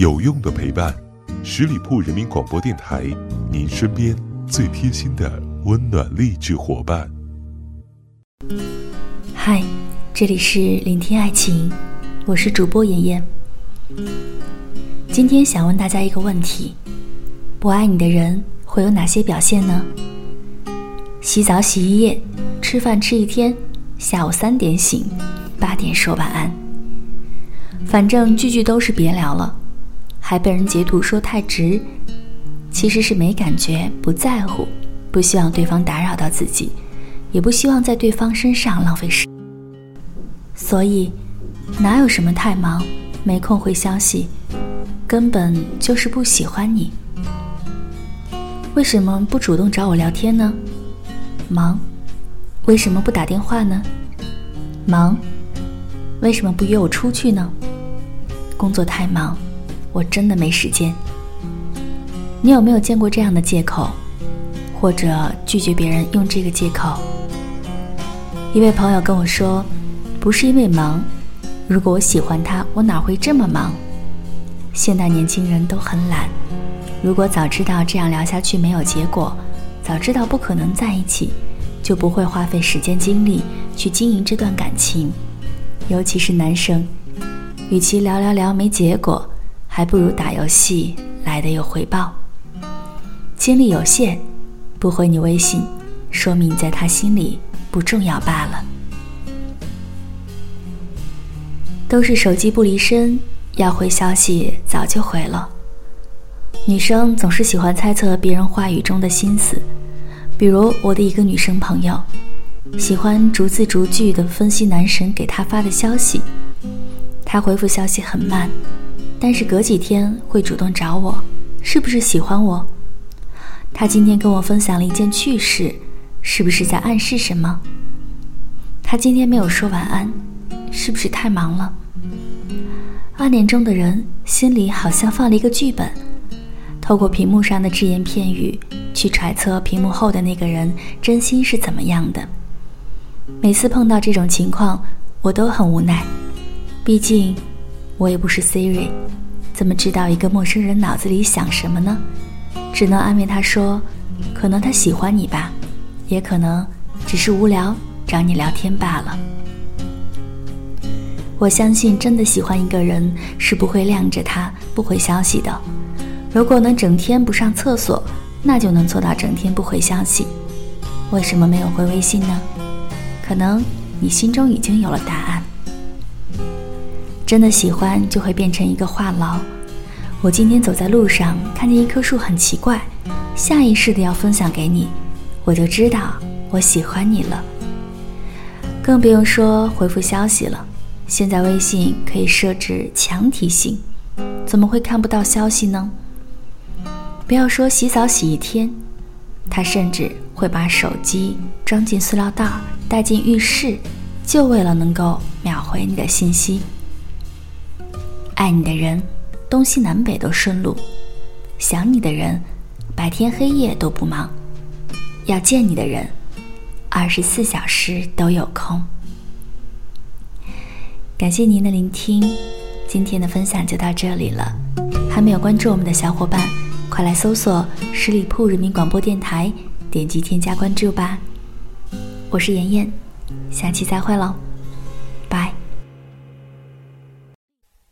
有用的陪伴，十里铺人民广播电台，您身边最贴心的温暖励志伙伴。嗨，这里是聆听爱情，我是主播妍妍。今天想问大家一个问题：不爱你的人会有哪些表现呢？洗澡洗一夜，吃饭吃一天，下午三点醒，八点说晚安。反正句句都是别聊了，还被人截图说太直，其实是没感觉、不在乎，不希望对方打扰到自己，也不希望在对方身上浪费时。所以，哪有什么太忙、没空回消息，根本就是不喜欢你。为什么不主动找我聊天呢？忙。为什么不打电话呢？忙。为什么不约我出去呢？工作太忙，我真的没时间。你有没有见过这样的借口，或者拒绝别人用这个借口？一位朋友跟我说，不是因为忙，如果我喜欢他，我哪会这么忙？现代年轻人都很懒，如果早知道这样聊下去没有结果，早知道不可能在一起，就不会花费时间精力去经营这段感情。尤其是男生，与其聊聊聊没结果，还不如打游戏来的有回报。精力有限，不回你微信，说明在他心里不重要罢了。都是手机不离身，要回消息早就回了。女生总是喜欢猜测别人话语中的心思，比如我的一个女生朋友。喜欢逐字逐句地分析男神给她发的消息，她回复消息很慢，但是隔几天会主动找我，是不是喜欢我？他今天跟我分享了一件趣事，是不是在暗示什么？他今天没有说晚安，是不是太忙了？暗恋中的人心里好像放了一个剧本，透过屏幕上的只言片语去揣测屏幕后的那个人真心是怎么样的。每次碰到这种情况，我都很无奈。毕竟，我也不是 Siri，怎么知道一个陌生人脑子里想什么呢？只能安慰他说：“可能他喜欢你吧，也可能只是无聊找你聊天罢了。”我相信，真的喜欢一个人是不会晾着他不回消息的。如果能整天不上厕所，那就能做到整天不回消息。为什么没有回微信呢？可能你心中已经有了答案。真的喜欢就会变成一个话痨。我今天走在路上，看见一棵树很奇怪，下意识的要分享给你，我就知道我喜欢你了。更不用说回复消息了，现在微信可以设置强提醒，怎么会看不到消息呢？不要说洗澡洗一天，他甚至会把手机装进塑料袋。带进浴室，就为了能够秒回你的信息。爱你的人，东西南北都顺路；想你的人，白天黑夜都不忙；要见你的人，二十四小时都有空。感谢您的聆听，今天的分享就到这里了。还没有关注我们的小伙伴，快来搜索十里铺人民广播电台，点击添加关注吧。我是妍妍，下期再会喽，